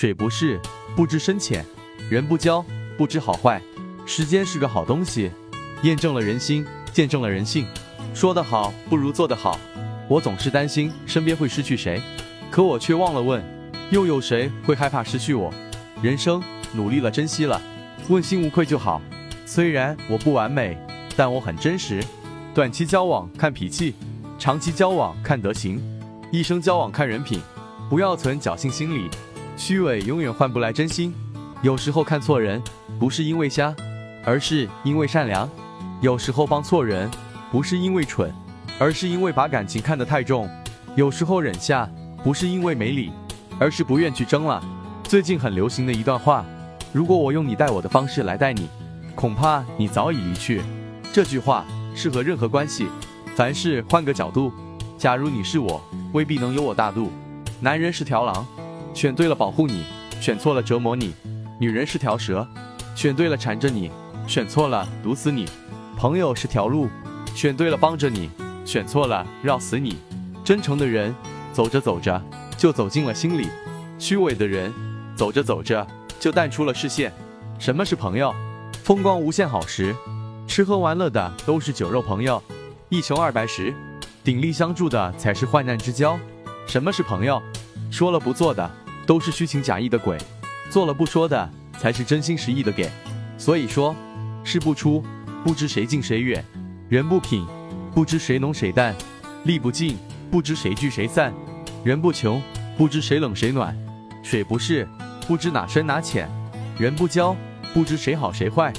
水不试，不知深浅；人不交，不知好坏。时间是个好东西，验证了人心，见证了人性。说得好不如做得好。我总是担心身边会失去谁，可我却忘了问，又有谁会害怕失去我？人生努力了，珍惜了，问心无愧就好。虽然我不完美，但我很真实。短期交往看脾气，长期交往看德行，一生交往看人品。不要存侥幸心理。虚伪永远换不来真心。有时候看错人，不是因为瞎，而是因为善良；有时候帮错人，不是因为蠢，而是因为把感情看得太重；有时候忍下，不是因为没理，而是不愿去争了。最近很流行的一段话：如果我用你待我的方式来待你，恐怕你早已离去。这句话适合任何关系，凡事换个角度。假如你是我，未必能有我大度。男人是条狼。选对了保护你，选错了折磨你；女人是条蛇，选对了缠着你，选错了毒死你；朋友是条路，选对了帮着你，选错了绕死你。真诚的人，走着走着就走进了心里；虚伪的人，走着走着就淡出了视线。什么是朋友？风光无限好时，吃喝玩乐的都是酒肉朋友；一穷二白时，鼎力相助的才是患难之交。什么是朋友？说了不做的。都是虚情假意的鬼，做了不说的才是真心实意的给。所以说，事不出，不知谁近谁远；人不品，不知谁浓谁淡；力不尽，不知谁聚谁散；人不穷，不知谁冷谁暖；水不试，不知哪深哪浅；人不交，不知谁好谁坏。